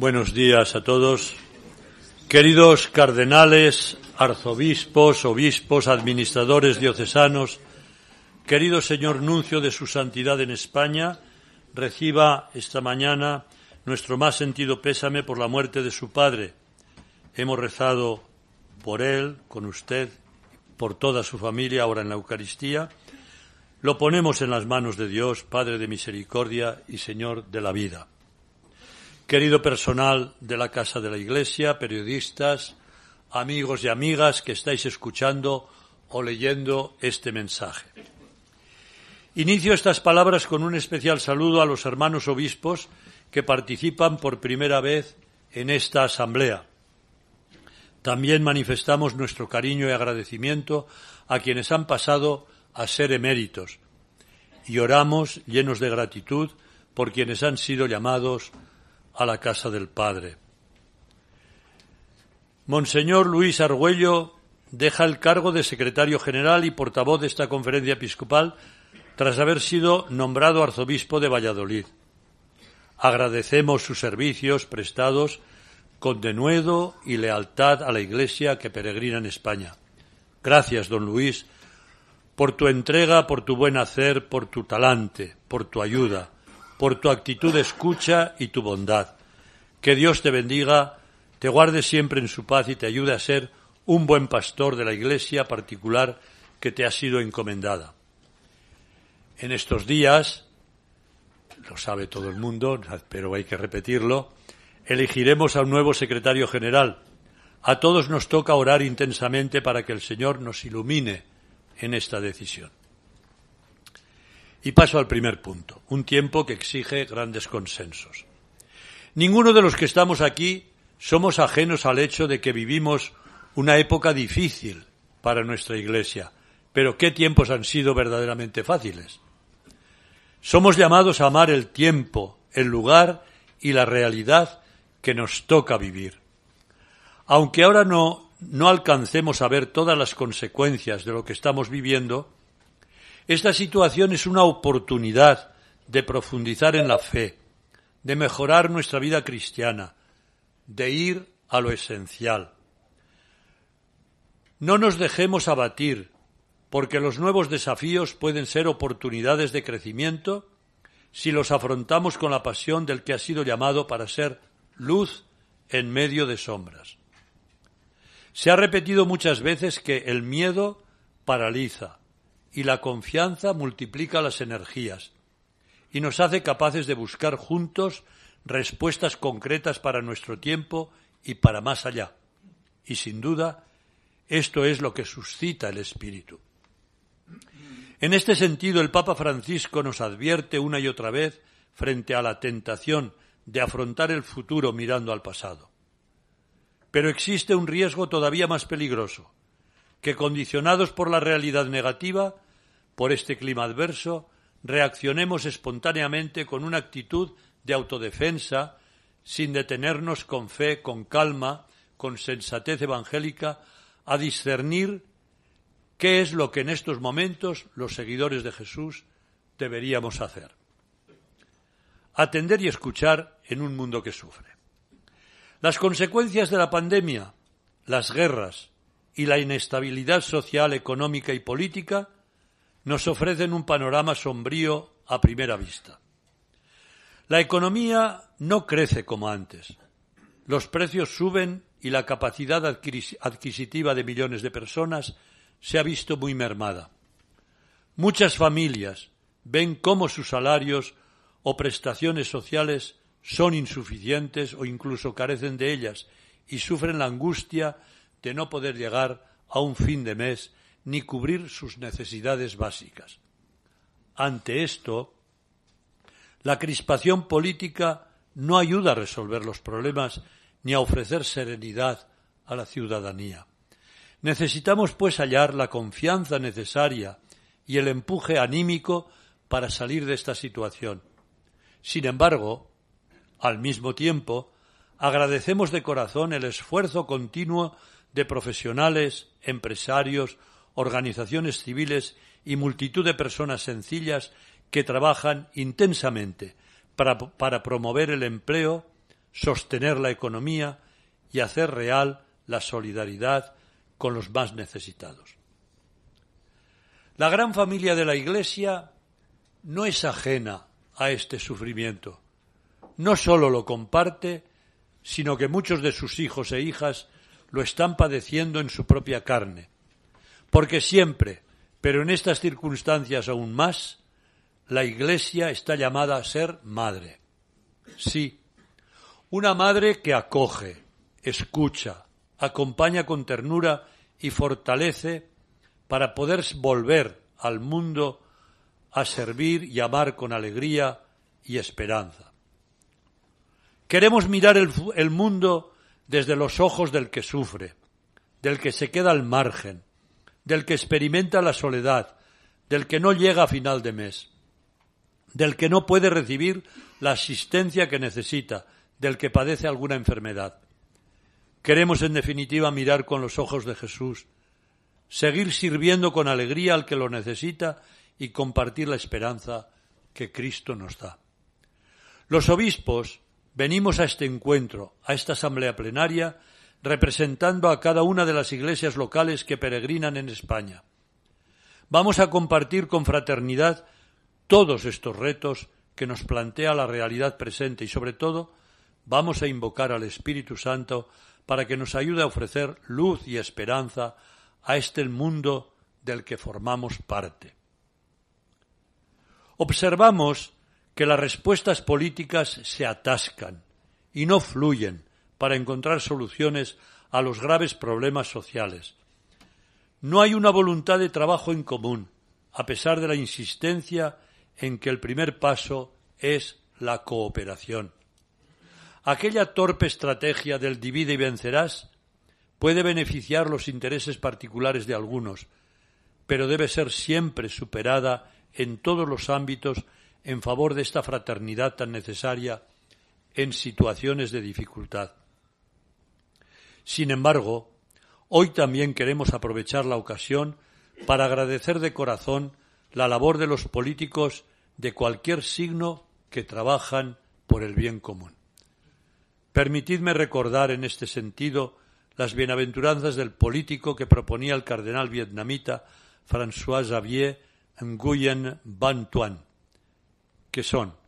Buenos días a todos. Queridos cardenales, arzobispos, obispos, administradores diocesanos, querido señor nuncio de su santidad en España, reciba esta mañana nuestro más sentido pésame por la muerte de su padre. Hemos rezado por él, con usted, por toda su familia ahora en la Eucaristía. Lo ponemos en las manos de Dios, Padre de misericordia y Señor de la vida. Querido personal de la Casa de la Iglesia, periodistas, amigos y amigas que estáis escuchando o leyendo este mensaje. Inicio estas palabras con un especial saludo a los hermanos obispos que participan por primera vez en esta asamblea. También manifestamos nuestro cariño y agradecimiento a quienes han pasado a ser eméritos y oramos llenos de gratitud por quienes han sido llamados a la casa del Padre. Monseñor Luis Argüello deja el cargo de secretario general y portavoz de esta conferencia episcopal tras haber sido nombrado arzobispo de Valladolid. Agradecemos sus servicios prestados con denuedo y lealtad a la Iglesia que peregrina en España. Gracias, don Luis, por tu entrega, por tu buen hacer, por tu talante, por tu ayuda, por tu actitud de escucha y tu bondad. Que Dios te bendiga, te guarde siempre en su paz y te ayude a ser un buen pastor de la iglesia particular que te ha sido encomendada. En estos días, lo sabe todo el mundo, pero hay que repetirlo, elegiremos a un nuevo secretario general. A todos nos toca orar intensamente para que el Señor nos ilumine en esta decisión. Y paso al primer punto, un tiempo que exige grandes consensos. Ninguno de los que estamos aquí somos ajenos al hecho de que vivimos una época difícil para nuestra Iglesia, pero qué tiempos han sido verdaderamente fáciles. Somos llamados a amar el tiempo, el lugar y la realidad que nos toca vivir. Aunque ahora no, no alcancemos a ver todas las consecuencias de lo que estamos viviendo, esta situación es una oportunidad de profundizar en la fe, de mejorar nuestra vida cristiana, de ir a lo esencial. No nos dejemos abatir, porque los nuevos desafíos pueden ser oportunidades de crecimiento si los afrontamos con la pasión del que ha sido llamado para ser luz en medio de sombras. Se ha repetido muchas veces que el miedo paraliza, y la confianza multiplica las energías y nos hace capaces de buscar juntos respuestas concretas para nuestro tiempo y para más allá. Y sin duda, esto es lo que suscita el espíritu. En este sentido, el Papa Francisco nos advierte una y otra vez frente a la tentación de afrontar el futuro mirando al pasado. Pero existe un riesgo todavía más peligroso, que condicionados por la realidad negativa, por este clima adverso, reaccionemos espontáneamente con una actitud de autodefensa, sin detenernos con fe, con calma, con sensatez evangélica, a discernir qué es lo que en estos momentos los seguidores de Jesús deberíamos hacer. Atender y escuchar en un mundo que sufre. Las consecuencias de la pandemia, las guerras, y la inestabilidad social, económica y política nos ofrecen un panorama sombrío a primera vista. La economía no crece como antes. Los precios suben y la capacidad adquisitiva de millones de personas se ha visto muy mermada. Muchas familias ven cómo sus salarios o prestaciones sociales son insuficientes o incluso carecen de ellas y sufren la angustia de no poder llegar a un fin de mes ni cubrir sus necesidades básicas. Ante esto, la crispación política no ayuda a resolver los problemas ni a ofrecer serenidad a la ciudadanía. Necesitamos, pues, hallar la confianza necesaria y el empuje anímico para salir de esta situación. Sin embargo, al mismo tiempo, agradecemos de corazón el esfuerzo continuo de profesionales, empresarios, organizaciones civiles y multitud de personas sencillas que trabajan intensamente para, promover el empleo, sostener la economía y hacer real la solidaridad con los más necesitados. La gran familia de la Iglesia no es ajena a este sufrimiento. No sólo lo comparte, sino que muchos de sus hijos e hijas lo están padeciendo en su propia carne. Porque siempre, pero en estas circunstancias aún más, la Iglesia está llamada a ser madre. Sí, una madre que acoge, escucha, acompaña con ternura y fortalece para poder volver al mundo a servir y amar con alegría y esperanza. Queremos mirar el, el, mundo desde los ojos del que sufre, del que se queda al margen, del que experimenta la soledad, del que no llega a final de mes, del que no puede recibir la asistencia que necesita, del que padece alguna enfermedad. Queremos, en definitiva, mirar con los ojos de Jesús, seguir sirviendo con alegría al que lo necesita y compartir la esperanza que Cristo nos da. Los obispos venimos a este encuentro, a esta asamblea plenaria, representando a cada una de las iglesias locales que peregrinan en España. Vamos a compartir con fraternidad todos estos retos que nos plantea la realidad presente y sobre todo vamos a invocar al Espíritu Santo para que nos ayude a ofrecer luz y esperanza a este mundo del que formamos parte. Observamos que las respuestas políticas se atascan y no fluyen para encontrar soluciones a los graves problemas sociales. No hay una voluntad de trabajo en común, a pesar de la insistencia en que el primer paso es la cooperación. Aquella torpe estrategia del divide y vencerás puede beneficiar los intereses particulares de algunos, pero debe ser siempre superada en todos los ámbitos en favor de esta fraternidad tan necesaria en situaciones de dificultad. Sin embargo, hoy también queremos aprovechar la ocasión para agradecer de corazón la labor de los políticos de cualquier signo que trabajan por el bien común. Permitidme recordar en este sentido las bienaventuranzas del político que proponía el cardenal vietnamita François Xavier Nguyen Van Tuan, que son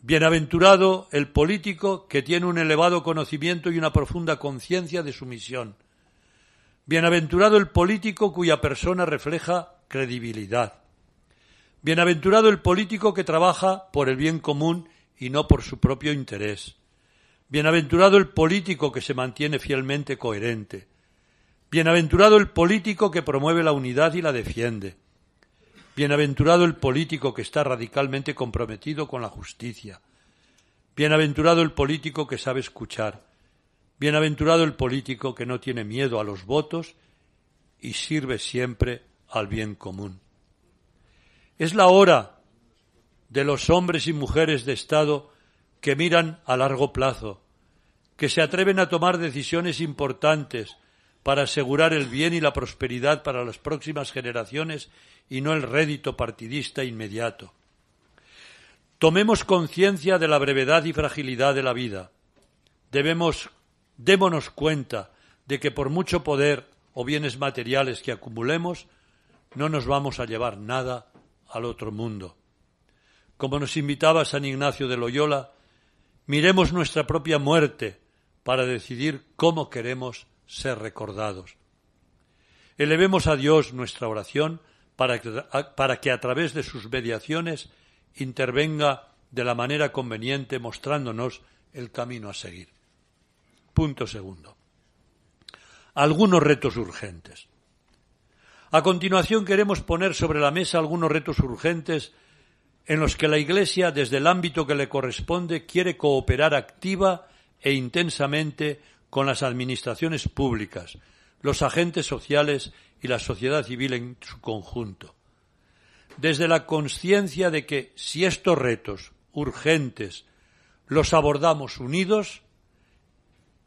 Bienaventurado el político que tiene un elevado conocimiento y una profunda conciencia de su misión. Bienaventurado el político cuya persona refleja credibilidad. Bienaventurado el político que trabaja por el bien común y no por su propio interés. Bienaventurado el político que se mantiene fielmente coherente. Bienaventurado el político que promueve la unidad y la defiende. Bienaventurado el político que está radicalmente comprometido con la justicia. Bienaventurado el político que sabe escuchar. Bienaventurado el político que no tiene miedo a los votos y sirve siempre al bien común. Es la hora de los hombres y mujeres de Estado que miran a largo plazo, que se atreven a tomar decisiones importantes para asegurar el bien y la prosperidad para las próximas generaciones y no el rédito partidista inmediato. Tomemos conciencia de la brevedad y fragilidad de la vida. Debemos, démonos cuenta de que por mucho poder o bienes materiales que acumulemos, no nos vamos a llevar nada al otro mundo. Como nos invitaba San Ignacio de Loyola, Miremos nuestra propia muerte para decidir cómo queremos ser recordados. Elevemos a Dios nuestra oración para que, para que a través de sus mediaciones intervenga de la manera conveniente mostrándonos el camino a seguir. Punto segundo. Algunos retos urgentes. A continuación queremos poner sobre la mesa algunos retos urgentes en los que la Iglesia, desde el ámbito que le corresponde, quiere cooperar activa e intensamente con las administraciones públicas, los agentes sociales y la sociedad civil en su conjunto. Desde la conciencia de que si estos retos urgentes los abordamos unidos,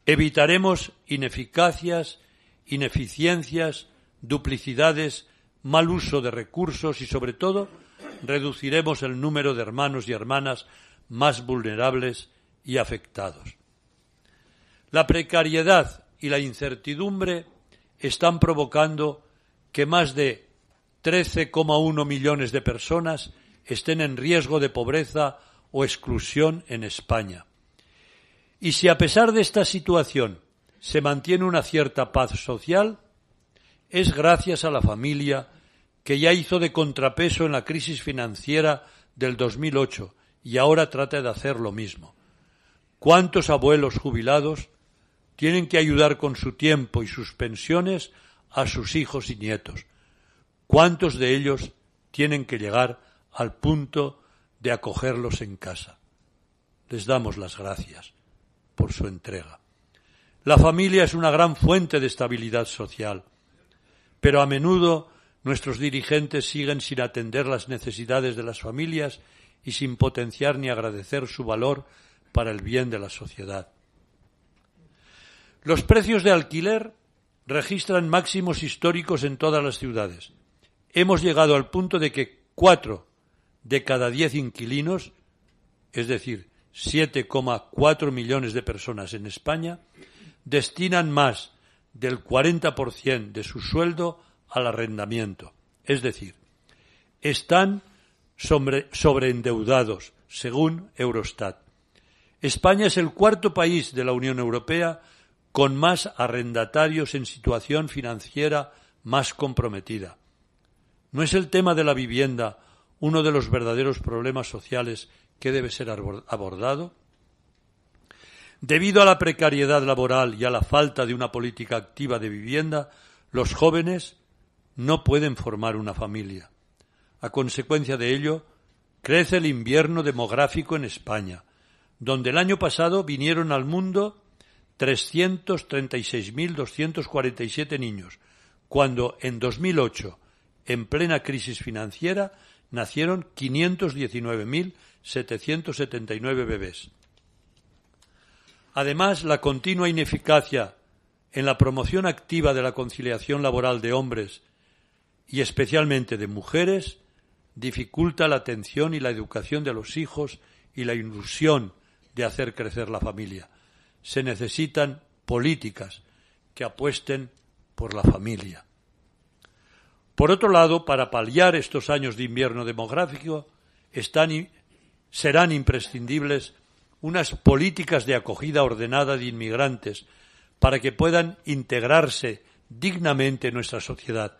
evitaremos ineficacias, ineficiencias, duplicidades, mal uso de recursos y, sobre todo, reduciremos el número de hermanos y hermanas más vulnerables y afectados. La precariedad y la incertidumbre están provocando que más de 13,1 millones de personas estén en riesgo de pobreza o exclusión en España. Y si a pesar de esta situación se mantiene una cierta paz social, es gracias a la familia que ya hizo de contrapeso en la crisis financiera del 2008 y ahora trata de hacer lo mismo. ¿Cuántos abuelos jubilados tienen que ayudar con su tiempo y sus pensiones a sus hijos y nietos? ¿Cuántos de ellos tienen que llegar al punto de acogerlos en casa? Les damos las gracias por su entrega. La familia es una gran fuente de estabilidad social, pero a menudo nuestros dirigentes siguen sin atender las necesidades de las familias y sin potenciar ni agradecer su valor para el bien de la sociedad. Los precios de alquiler registran máximos históricos en todas las ciudades. Hemos llegado al punto de que cuatro de cada diez inquilinos, es decir, 7,4 millones de personas en España, destinan más del 40% de su sueldo al arrendamiento. Es decir, están sobreendeudados, según Eurostat. España es el cuarto país de la Unión Europea con más arrendatarios en situación financiera más comprometida. ¿No es el tema de la vivienda uno de los verdaderos problemas sociales que debe ser abordado? Debido a la precariedad laboral y a la falta de una política activa de vivienda, los jóvenes no pueden formar una familia. A consecuencia de ello, crece el invierno demográfico en España, donde el año pasado vinieron al mundo 336.247 niños, cuando en 2008, en plena crisis financiera, nacieron 519.779 bebés. Además, la continua ineficacia en la promoción activa de la conciliación laboral de hombres y especialmente de mujeres dificulta la atención y la educación de los hijos y la ilusión de hacer crecer la familia. Se necesitan políticas que apuesten por la familia. Por otro lado, para paliar estos años de invierno demográfico, serán imprescindibles unas políticas de acogida ordenada de inmigrantes para que puedan integrarse dignamente en nuestra sociedad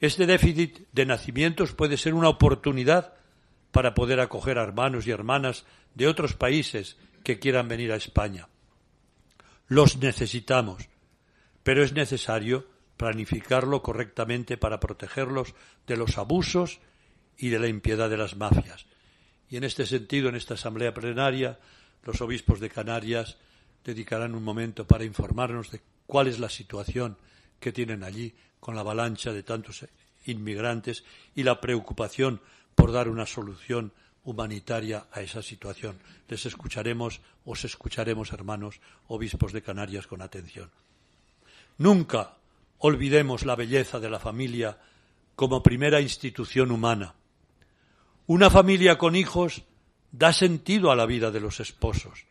este déficit de nacimientos puede ser una oportunidad para poder acoger a hermanos y hermanas de otros países que quieran venir a España. Los necesitamos, pero es necesario planificarlo correctamente para protegerlos de los abusos y de la impiedad de las mafias. Y en este sentido, en esta asamblea plenaria, los obispos de Canarias dedicarán un momento para informarnos de cuál es la situación que tienen allí con la avalancha de tantos inmigrantes y la preocupación por dar una solución humanitaria a esa situación. Les escucharemos, os escucharemos, hermanos, obispos de Canarias, con atención. Nunca olvidemos la belleza de la familia como primera institución humana. Una familia con hijos da sentido a la vida de los esposos.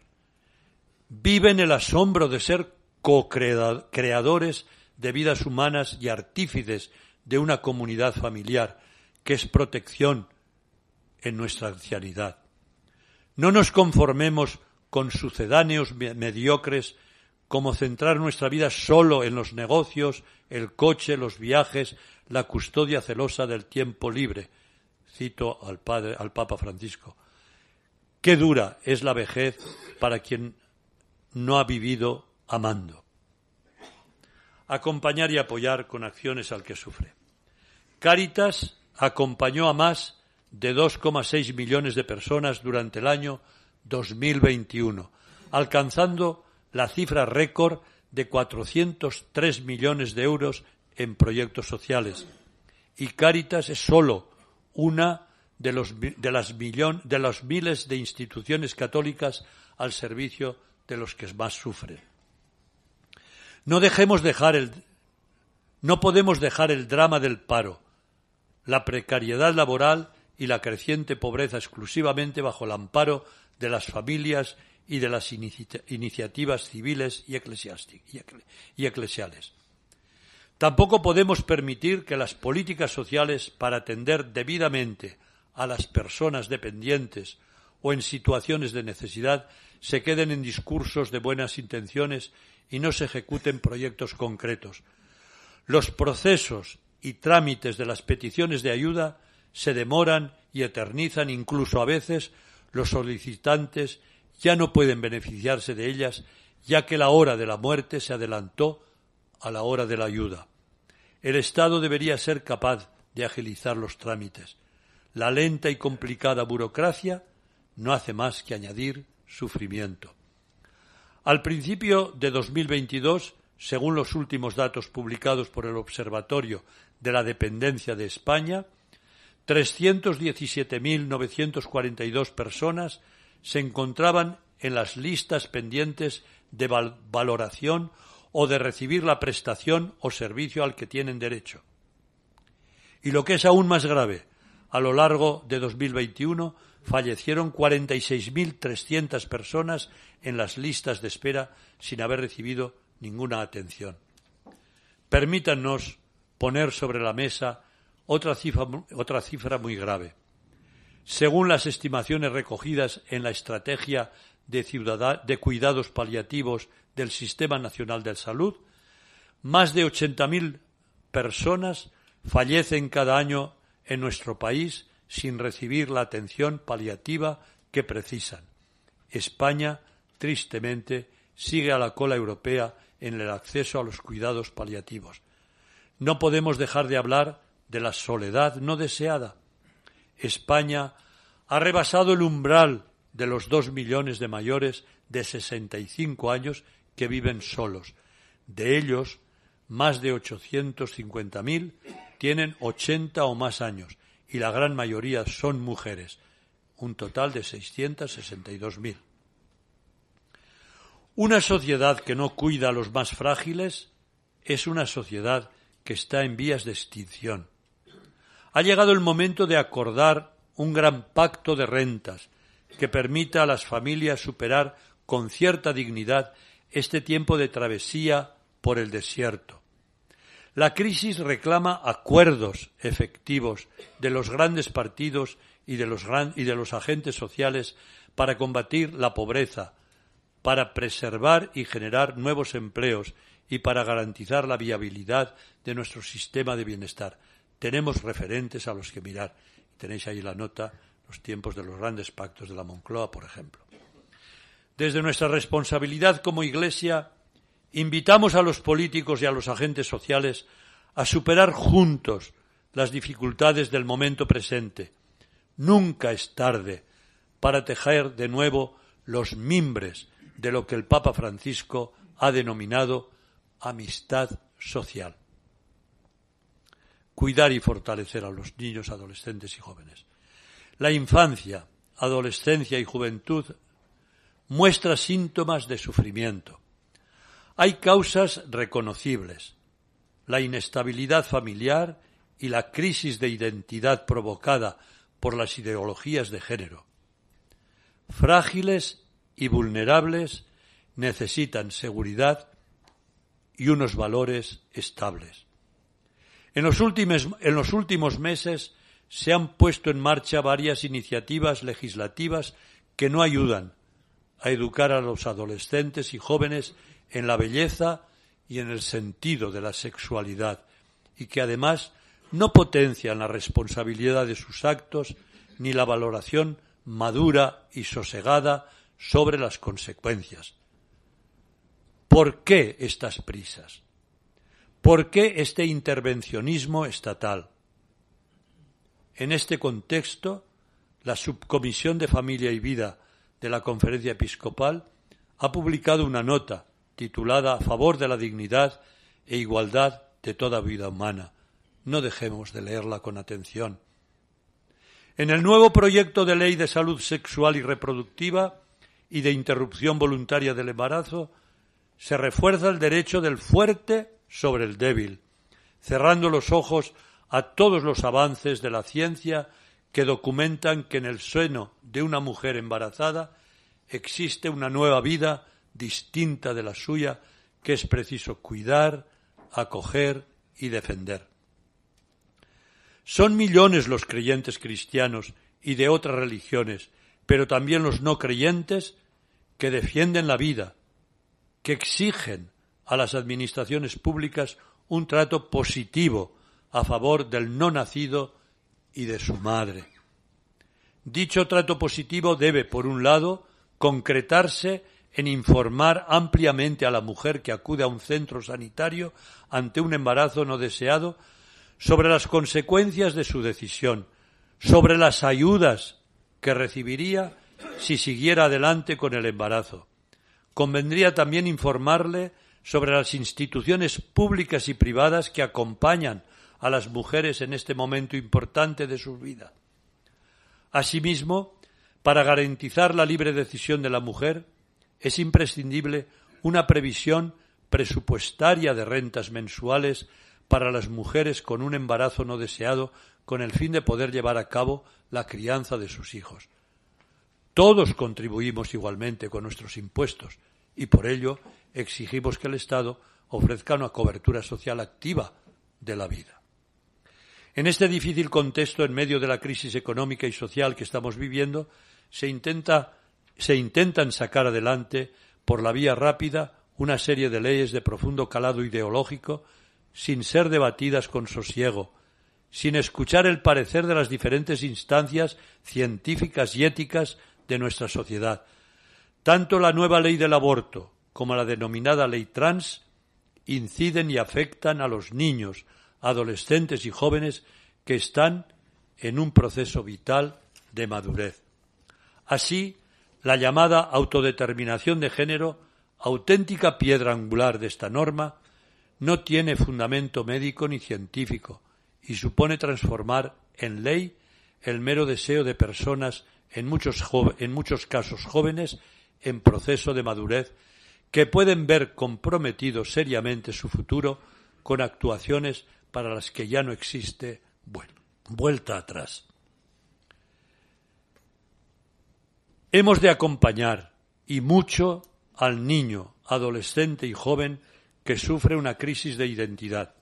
Viven el asombro de ser co-creadores de vidas humanas y artífices de una comunidad familiar, que es protección en nuestra ancianidad. No nos conformemos con sucedáneos mediocres como centrar nuestra vida solo en los negocios, el coche, los viajes, la custodia celosa del tiempo libre. Cito al padre, al Papa Francisco. Qué dura es la vejez para quien no ha vivido amando acompañar y apoyar con acciones al que sufre. Cáritas acompañó a más de 2,6 millones de personas durante el año 2021, alcanzando la cifra récord de 403 millones de euros en proyectos sociales. Y Cáritas es solo una de los, de las miles de instituciones católicas al servicio de los que más sufren. No dejemos dejar el no podemos dejar el drama del paro, la precariedad laboral y la creciente pobreza exclusivamente bajo el amparo de las familias y de las iniciativas civiles y, y eclesiales. Tampoco podemos permitir que las políticas sociales para atender debidamente a las personas dependientes o en situaciones de necesidad se queden en discursos de buenas intenciones y no se ejecuten proyectos concretos. Los procesos y trámites de las peticiones de ayuda se demoran y eternizan, incluso a veces los solicitantes ya no pueden beneficiarse de ellas, ya que la hora de la muerte se adelantó a la hora de la ayuda. El Estado debería ser capaz de agilizar los trámites. La lenta y complicada burocracia no hace más que añadir sufrimiento. Al principio de 2022, según los últimos datos publicados por el Observatorio de la Dependencia de España, 317.942 personas se encontraban en las listas pendientes de valoración o de recibir la prestación o servicio al que tienen derecho. Y lo que es aún más grave, a lo largo de 2021 fallecieron 46.300 personas en las listas de espera sin haber recibido ninguna atención. Permítanos poner sobre la mesa otra cifra, otra cifra muy grave. Según las estimaciones recogidas en la Estrategia de, Cuidados Paliativos del Sistema Nacional de Salud, más de 80.000 personas fallecen cada año en nuestro país sin recibir la atención paliativa que precisan. España, tristemente, sigue a la cola europea en el acceso a los cuidados paliativos. No podemos dejar de hablar de la soledad no deseada, España ha rebasado el umbral de los dos millones de mayores de 65 años que viven solos. De ellos, más de 850.000 tienen 80 o más años y la gran mayoría son mujeres, un total de 662.000. Una sociedad que no cuida a los más frágiles es una sociedad que está en vías de extinción. Ha llegado el momento de acordar un gran pacto de rentas que permita a las familias superar con cierta dignidad este tiempo de travesía por el desierto. La crisis reclama acuerdos efectivos de los grandes partidos y de los, y de los agentes sociales para combatir la pobreza, para preservar y generar nuevos empleos y para garantizar la viabilidad de nuestro sistema de bienestar tenemos referentes a los que mirar. Tenéis ahí la nota, los tiempos de los grandes pactos de la Moncloa, por ejemplo. Desde nuestra responsabilidad como Iglesia, invitamos a los políticos y a los agentes sociales a superar juntos las dificultades del momento presente. Nunca es tarde para tejer de nuevo los mimbres de lo que el Papa Francisco ha denominado amistad social cuidar y fortalecer a los niños, adolescentes y jóvenes. La infancia, adolescencia y juventud muestra síntomas de sufrimiento. Hay causas reconocibles. La inestabilidad familiar y la crisis de identidad provocada por las ideologías de género. Frágiles y vulnerables necesitan seguridad y unos valores estables. En los, últimos, meses se han puesto en marcha varias iniciativas legislativas que no ayudan a educar a los adolescentes y jóvenes en la belleza y en el sentido de la sexualidad y que además no potencian la responsabilidad de sus actos ni la valoración madura y sosegada sobre las consecuencias. ¿Por qué estas prisas? ¿Por qué este intervencionismo estatal? En este contexto, la Subcomisión de Familia y Vida de la Conferencia Episcopal ha publicado una nota titulada A favor de la dignidad e igualdad de toda vida humana. No dejemos de leerla con atención. En el nuevo proyecto de ley de salud sexual y reproductiva y de interrupción voluntaria del embarazo se refuerza el derecho del fuerte sobre el débil, cerrando los ojos a todos los avances de la ciencia que documentan que en el seno de una mujer embarazada existe una nueva vida distinta de la suya que es preciso cuidar, acoger y defender. Son millones los creyentes cristianos y de otras religiones, pero también los no creyentes que defienden la vida, que exigen a las administraciones públicas un trato positivo a favor del no nacido y de su madre. Dicho trato positivo debe, por un lado, concretarse en informar ampliamente a la mujer que acude a un centro sanitario ante un embarazo no deseado sobre las consecuencias de su decisión, sobre las ayudas que recibiría si siguiera adelante con el embarazo. Convendría también informarle sobre las instituciones públicas y privadas que acompañan a las mujeres en este momento importante de su vida. Asimismo, para garantizar la libre decisión de la mujer, es imprescindible una previsión presupuestaria de rentas mensuales para las mujeres con un embarazo no deseado con el fin de poder llevar a cabo la crianza de sus hijos. Todos contribuimos igualmente con nuestros impuestos y por ello exigimos que el Estado ofrezca una cobertura social activa de la vida. En este difícil contexto, en medio de la crisis económica y social que estamos viviendo, se, intenta, se intentan sacar adelante, por la vía rápida, una serie de leyes de profundo calado ideológico, sin ser debatidas con sosiego, sin escuchar el parecer de las diferentes instancias científicas y éticas de nuestra sociedad. Tanto la nueva ley del aborto como la denominada ley trans inciden y afectan a los niños, adolescentes y jóvenes que están en un proceso vital de madurez. Así, la llamada autodeterminación de género, auténtica piedra angular de esta norma, no tiene fundamento médico ni científico y supone transformar en ley el mero deseo de personas, en muchos, en muchos casos jóvenes, en proceso de madurez, que pueden ver comprometido seriamente su futuro con actuaciones para las que ya no existe vuelta atrás. Hemos de acompañar y mucho al niño, adolescente y joven que sufre una crisis de identidad.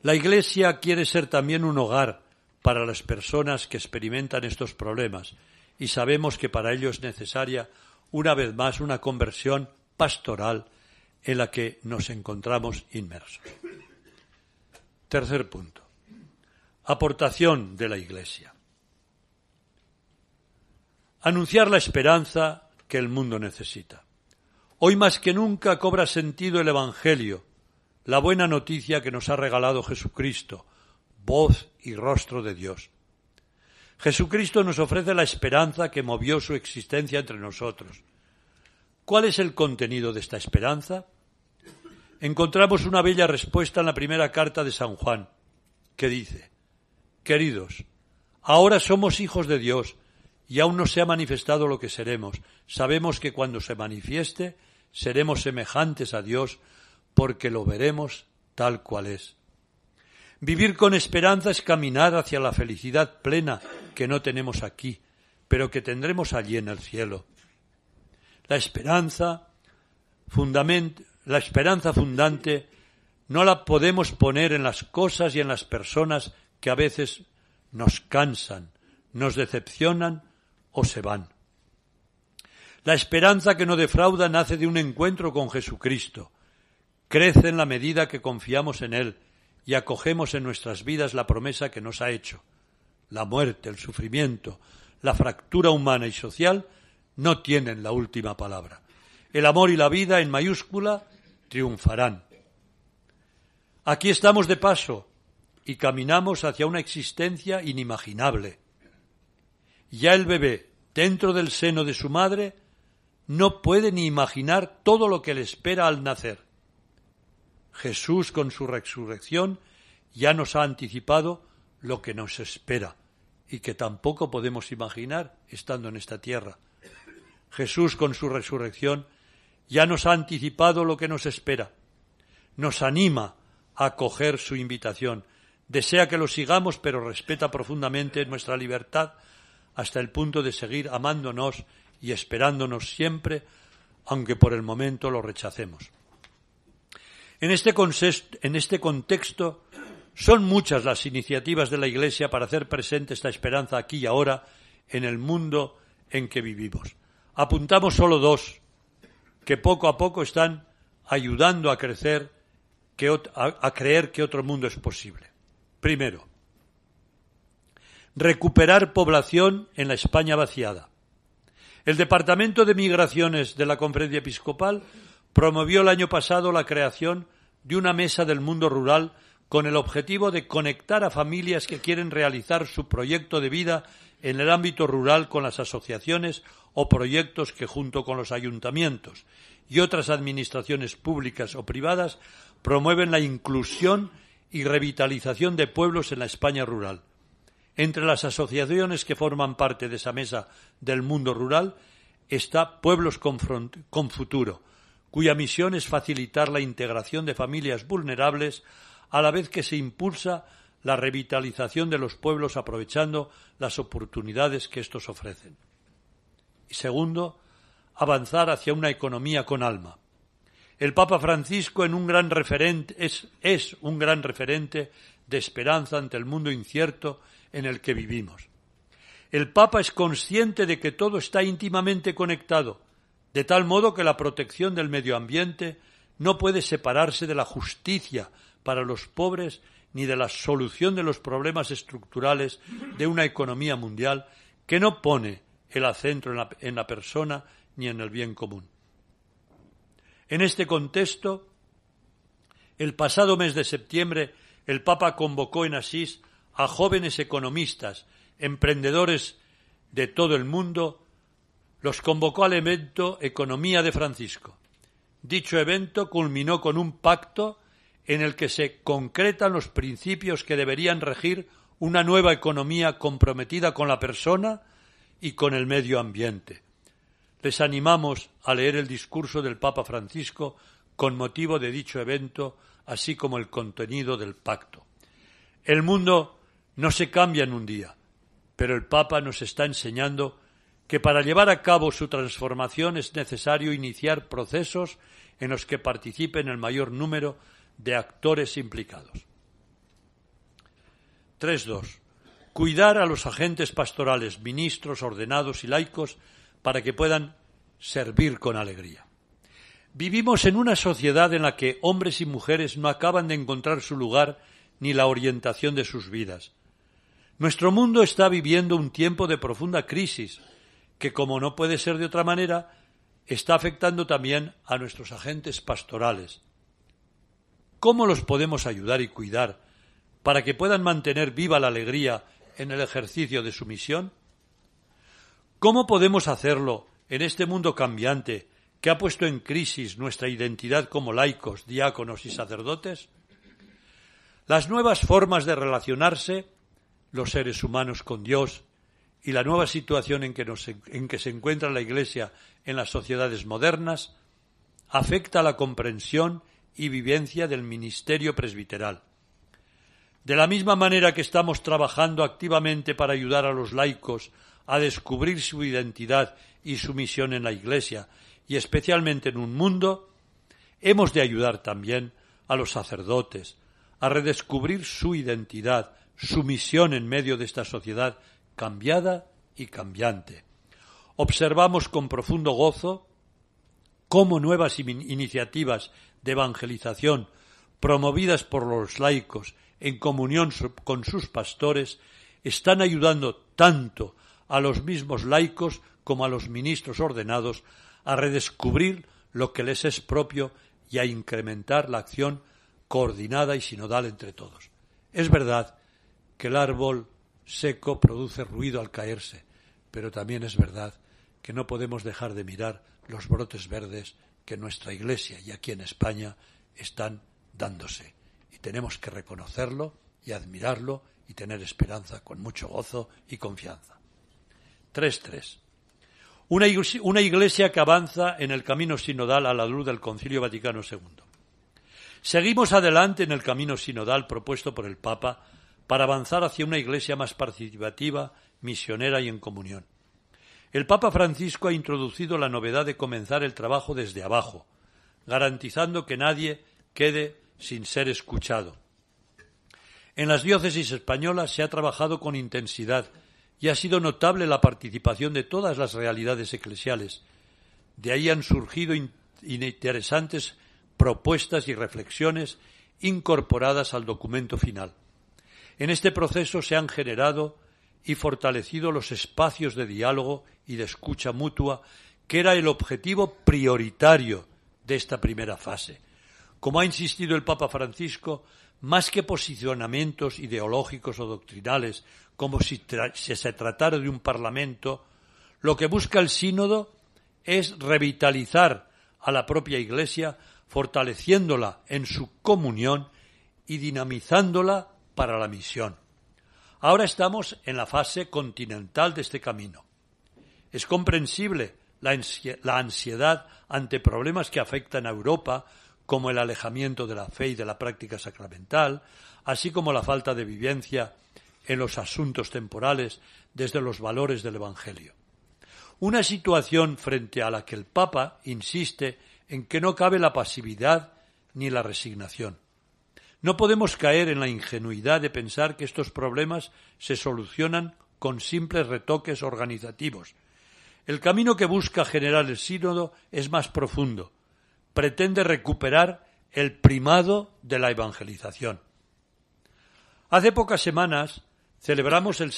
La Iglesia quiere ser también un hogar para las personas que experimentan estos problemas y sabemos que para ello es necesaria una vez más una conversión pastoral en la que nos encontramos inmersos. Tercer punto. Aportación de la Iglesia. Anunciar la esperanza que el mundo necesita. Hoy más que nunca cobra sentido el Evangelio, la buena noticia que nos ha regalado Jesucristo, voz y rostro de Dios. Jesucristo nos ofrece la esperanza que movió su existencia entre nosotros. ¿Cuál es el contenido de esta esperanza? encontramos una bella respuesta en la primera carta de San Juan, que dice, Queridos, ahora somos hijos de Dios y aún no se ha manifestado lo que seremos. Sabemos que cuando se manifieste seremos semejantes a Dios porque lo veremos tal cual es. Vivir con esperanza es caminar hacia la felicidad plena que no tenemos aquí, pero que tendremos allí en el cielo. La esperanza fundamenta, la esperanza fundante no la podemos poner en las cosas y en las personas que a veces nos cansan, nos decepcionan o se van. La esperanza que no defrauda nace de un encuentro con Jesucristo. Crece en la medida que confiamos en Él y acogemos en nuestras vidas la promesa que nos ha hecho. La muerte, el sufrimiento, la fractura humana y social no tienen la última palabra. El amor y la vida en mayúscula triunfarán. Aquí estamos de paso y caminamos hacia una existencia inimaginable. Ya el bebé, dentro del seno de su madre, no puede ni imaginar todo lo que le espera al nacer. Jesús, con su resurrección, ya nos ha anticipado lo que nos espera y que tampoco podemos imaginar estando en esta tierra. Jesús, con su resurrección, ya nos ha anticipado lo que nos espera. Nos anima a acoger su invitación. Desea que lo sigamos, pero respeta profundamente nuestra libertad hasta el punto de seguir amándonos y esperándonos siempre, aunque por el momento lo rechacemos. En este, en este contexto, son muchas las iniciativas de la Iglesia para hacer presente esta esperanza aquí y ahora en el mundo en que vivimos. Apuntamos solo dos, que poco a poco están ayudando a crecer, a creer que otro mundo es posible. Primero, recuperar población en la España vaciada. El Departamento de Migraciones de la Conferencia Episcopal promovió el año pasado la creación de una mesa del mundo rural con el objetivo de conectar a familias que quieren realizar su proyecto de vida en el ámbito rural con las asociaciones o proyectos que junto con los ayuntamientos y otras administraciones públicas o privadas promueven la inclusión y revitalización de pueblos en la España rural. Entre las asociaciones que forman parte de esa mesa del mundo rural está Pueblos con, Futuro, cuya misión es facilitar la integración de familias vulnerables a la vez que se impulsa la revitalización de los pueblos aprovechando las oportunidades que estos ofrecen. Y segundo, avanzar hacia una economía con alma. El Papa Francisco en un gran referente, es, es un gran referente de esperanza ante el mundo incierto en el que vivimos. El Papa es consciente de que todo está íntimamente conectado, de tal modo que la protección del medio ambiente no puede separarse de la justicia para los pobres ni de la solución de los problemas estructurales de una economía mundial que no pone el acento en la, persona ni en el bien común. En este contexto, el pasado mes de septiembre, el Papa convocó en Asís a jóvenes economistas, emprendedores de todo el mundo, los convocó al evento Economía de Francisco. Dicho evento culminó con un pacto en el que se concretan los principios que deberían regir una nueva economía comprometida con la persona y con el medio ambiente. Les animamos a leer el discurso del Papa Francisco con motivo de dicho evento, así como el contenido del pacto. El mundo no se cambia en un día, pero el Papa nos está enseñando que para llevar a cabo su transformación es necesario iniciar procesos en los que participen el mayor número de actores implicados. 3.2. Cuidar a los agentes pastorales, ministros, ordenados y laicos para que puedan servir con alegría. Vivimos en una sociedad en la que hombres y mujeres no acaban de encontrar su lugar ni la orientación de sus vidas. Nuestro mundo está viviendo un tiempo de profunda crisis que, como no puede ser de otra manera, está afectando también a nuestros agentes pastorales. ¿Cómo los podemos ayudar y cuidar para que puedan mantener viva la alegría en el ejercicio de su misión? ¿Cómo podemos hacerlo en este mundo cambiante que ha puesto en crisis nuestra identidad como laicos, diáconos y sacerdotes? Las nuevas formas de relacionarse los seres humanos con Dios y la nueva situación en que, en que se encuentra la Iglesia en las sociedades modernas afecta la comprensión y vivencia del ministerio presbiteral. De la misma manera que estamos trabajando activamente para ayudar a los laicos a descubrir su identidad y su misión en la Iglesia, y especialmente en un mundo, hemos de ayudar también a los sacerdotes a redescubrir su identidad, su misión en medio de esta sociedad cambiada y cambiante. Observamos con profundo gozo cómo nuevas iniciativas de evangelización promovidas por los laicos en comunión con sus pastores están ayudando tanto a los mismos laicos como a los ministros ordenados a redescubrir lo que les es propio y a incrementar la acción coordinada y sinodal entre todos. Es verdad que el árbol seco produce ruido al caerse, pero también es verdad que no podemos dejar de mirar los brotes verdes que nuestra Iglesia y aquí en España están dándose. Y tenemos que reconocerlo y admirarlo y tener esperanza con mucho gozo y confianza. 3.3. Una, una iglesia que avanza en el camino sinodal a la luz del Concilio Vaticano II. Seguimos adelante en el camino sinodal propuesto por el Papa para avanzar hacia una iglesia más participativa, misionera y en comunión. El Papa Francisco ha introducido la novedad de comenzar el trabajo desde abajo, garantizando que nadie quede sin ser escuchado. En las diócesis españolas se ha trabajado con intensidad y ha sido notable la participación de todas las realidades eclesiales. De ahí han surgido interesantes propuestas y reflexiones incorporadas al documento final. En este proceso se han generado y fortalecido los espacios de diálogo y de escucha mutua, que era el objetivo prioritario de esta primera fase. Como ha insistido el Papa Francisco, más que posicionamientos ideológicos o doctrinales, como si, se tratara de un parlamento, lo que busca el sínodo es revitalizar a la propia Iglesia, fortaleciéndola en su comunión y dinamizándola para la misión. Ahora estamos en la fase continental de este camino. Es comprensible la ansiedad ante problemas que afectan a Europa, como el alejamiento de la fe y de la práctica sacramental, así como la falta de vivencia en los asuntos temporales desde los valores del Evangelio. Una situación frente a la que el Papa insiste en que no cabe la pasividad ni la resignación. No podemos caer en la ingenuidad de pensar que estos problemas se solucionan con simples retoques organizativos. El camino que busca generar el sínodo es más profundo. Pretende recuperar el primado de la evangelización. Hace pocas semanas celebramos el,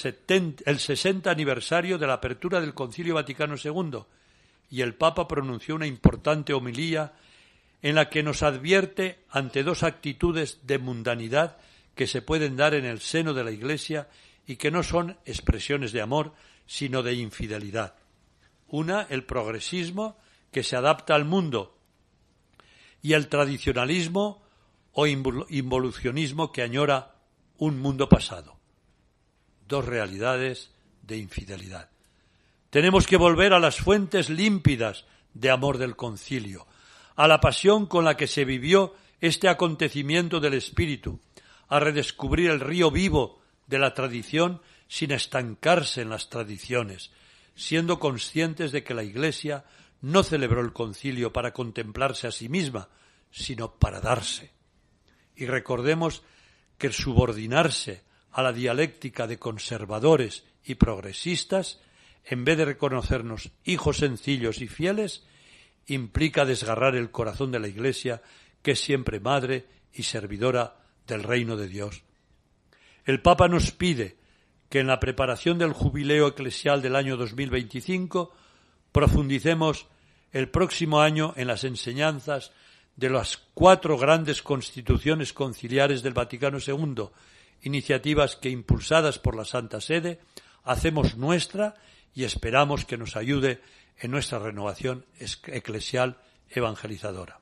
el 60 aniversario de la apertura del Concilio Vaticano II y el Papa pronunció una importante homilía en la que nos advierte ante dos actitudes de mundanidad que se pueden dar en el seno de la Iglesia y que no son expresiones de amor, sino de infidelidad. Una, el progresismo, que se adapta al mundo, y el tradicionalismo o involucionismo que añora un mundo pasado. Dos realidades de infidelidad. Tenemos que volver a las fuentes límpidas de amor del concilio, a la pasión con la que se vivió este acontecimiento del espíritu, a redescubrir el río vivo de la tradición sin estancarse en las tradiciones, siendo conscientes de que la Iglesia no celebró el concilio para contemplarse a sí misma, sino para darse. Y recordemos que el subordinarse a la dialéctica de conservadores y progresistas, en vez de reconocernos hijos sencillos y fieles, implica desgarrar el corazón de la Iglesia, que es siempre madre y servidora del reino de Dios. El Papa nos pide que en la preparación del jubileo eclesial del año 2025 profundicemos el próximo año en las enseñanzas de las cuatro grandes constituciones conciliares del Vaticano II, iniciativas que, impulsadas por la Santa Sede, hacemos nuestra y esperamos que nos ayude en nuestra renovación eclesial evangelizadora.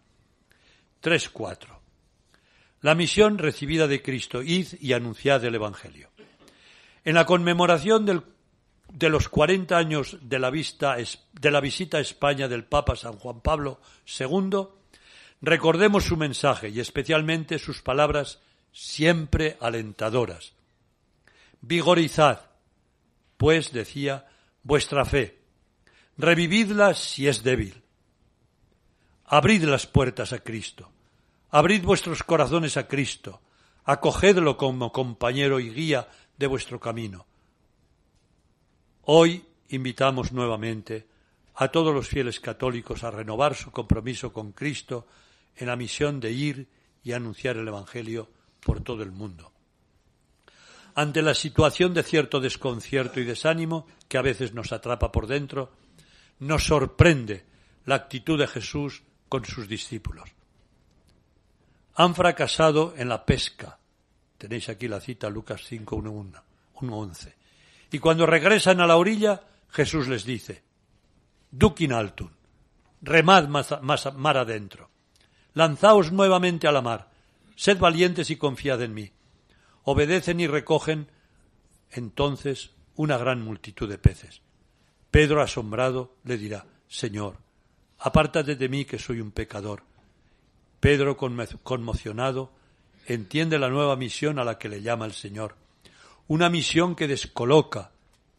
3.4. La misión recibida de Cristo, id y anunciad el Evangelio. En la conmemoración de los 40 años de la, de la visita a España del Papa San Juan Pablo II, recordemos su mensaje y especialmente sus palabras siempre alentadoras. Vigorizad, pues, decía, vuestra fe, revividla si es débil. Abrid las puertas a Cristo, abrid vuestros corazones a Cristo, acogedlo como compañero y guía de vuestro camino. Hoy invitamos nuevamente a todos los fieles católicos a renovar su compromiso con Cristo en la misión de ir y anunciar el Evangelio por todo el mundo. Ante la situación de cierto desconcierto y desánimo que a veces nos atrapa por dentro, nos sorprende la actitud de Jesús con sus discípulos. Han fracasado en la pesca. Tenéis aquí la cita Lucas 5, 1, 11. Y cuando regresan a la orilla, Jesús les dice, Dukin altun, remad mar adentro, lanzaos nuevamente a la mar, sed valientes y confiad en mí. Obedecen y recogen entonces una gran multitud de peces. Pedro, asombrado, le dirá, Señor, apártate de mí que soy un pecador. Pedro, conmocionado, entiende la nueva misión a la que le llama el Señor, una misión que descoloca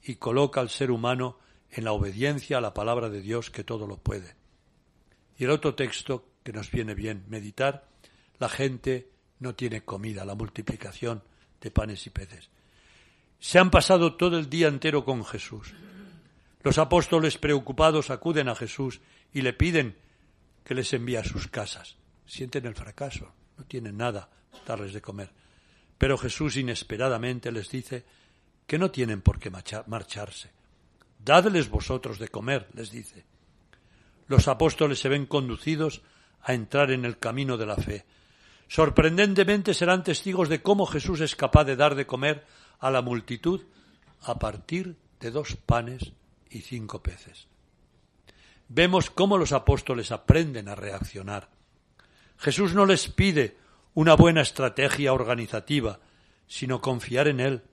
y coloca al ser humano en la obediencia a la palabra de Dios que todo lo puede. Y el otro texto que nos viene bien meditar, la gente no tiene comida, la multiplicación de panes y peces. Se han pasado todo el día entero con Jesús. Los apóstoles preocupados acuden a Jesús y le piden que les envíe a sus casas. Sienten el fracaso, no tienen nada darles de comer. Pero Jesús inesperadamente les dice que no tienen por qué marcharse. Dadles vosotros de comer, les dice. Los apóstoles se ven conducidos a entrar en el camino de la fe. Sorprendentemente serán testigos de cómo Jesús es capaz de dar de comer a la multitud a partir de dos panes y cinco peces. Vemos cómo los apóstoles aprenden a reaccionar. Jesús no les pide una buena estrategia organizativa, sino confiar en Él,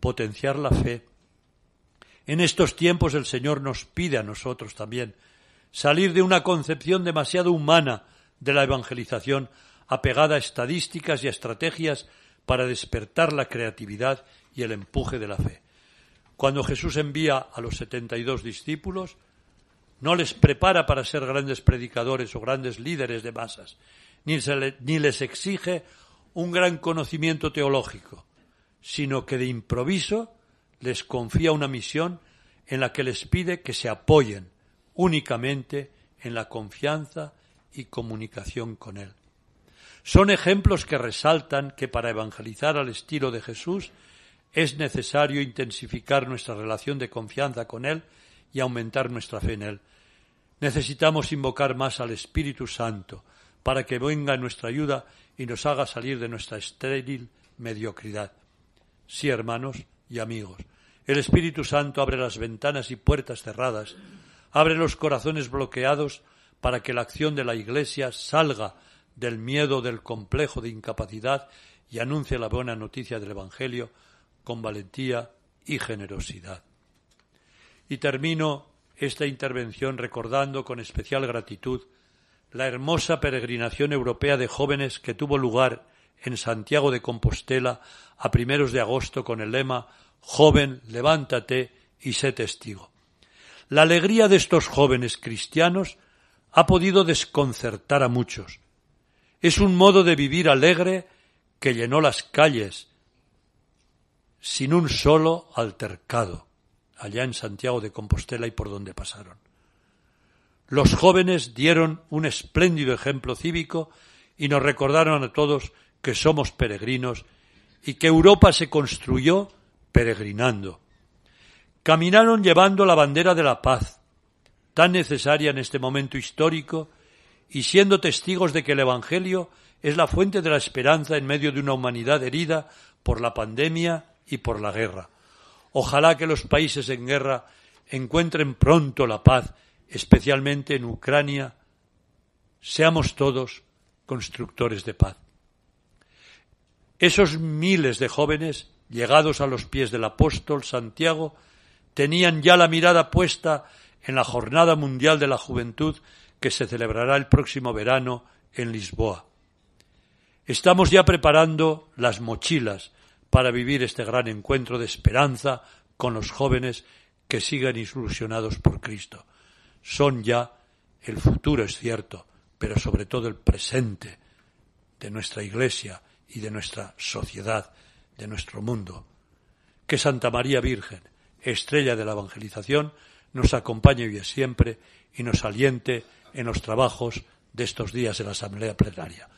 potenciar la fe. En estos tiempos el Señor nos pide a nosotros también salir de una concepción demasiado humana de la evangelización apegada a estadísticas y a estrategias para despertar la creatividad y el empuje de la fe. Cuando Jesús envía a los setenta y dos discípulos, no les prepara para ser grandes predicadores o grandes líderes de masas, ni, ni les exige un gran conocimiento teológico, sino que de improviso les confía una misión en la que les pide que se apoyen únicamente en la confianza y comunicación con Él. Son ejemplos que resaltan que para evangelizar al estilo de Jesús es necesario intensificar nuestra relación de confianza con Él y aumentar nuestra fe en Él. Necesitamos invocar más al Espíritu Santo para que venga en nuestra ayuda y nos haga salir de nuestra estéril mediocridad. Sí, hermanos y amigos, el Espíritu Santo abre las ventanas y puertas cerradas, abre los corazones bloqueados para que la acción de la Iglesia salga del miedo del complejo de incapacidad y anuncie la buena noticia del Evangelio con valentía y generosidad. Y termino esta intervención recordando con especial gratitud la hermosa peregrinación europea de jóvenes que tuvo lugar en Santiago de Compostela a primeros de agosto con el lema Joven, levántate y sé testigo. La alegría de estos jóvenes cristianos ha podido desconcertar a muchos. Es un modo de vivir alegre que llenó las calles sin un solo altercado, allá en Santiago de Compostela y por donde pasaron. Los jóvenes dieron un espléndido ejemplo cívico y nos recordaron a todos que somos peregrinos y que Europa se construyó peregrinando. Caminaron llevando la bandera de la paz, tan necesaria en este momento histórico, y siendo testigos de que el Evangelio es la fuente de la esperanza en medio de una humanidad herida por la pandemia y por la guerra. Ojalá que los países en guerra encuentren pronto la paz, especialmente en Ucrania. Seamos todos constructores de paz. Esos miles de jóvenes, llegados a los pies del apóstol Santiago, tenían ya la mirada puesta en la Jornada Mundial de la Juventud que se celebrará el próximo verano en Lisboa. Estamos ya preparando las mochilas para vivir este gran encuentro de esperanza con los jóvenes que sigan ilusionados por Cristo. Son ya el futuro, es cierto, pero sobre todo el presente de nuestra Iglesia y de nuestra sociedad, de nuestro mundo. Que Santa María Virgen, estrella de la evangelización, nos acompañe hoy siempre y nos aliente en los trabajos de estos días de la Asamblea Plenaria.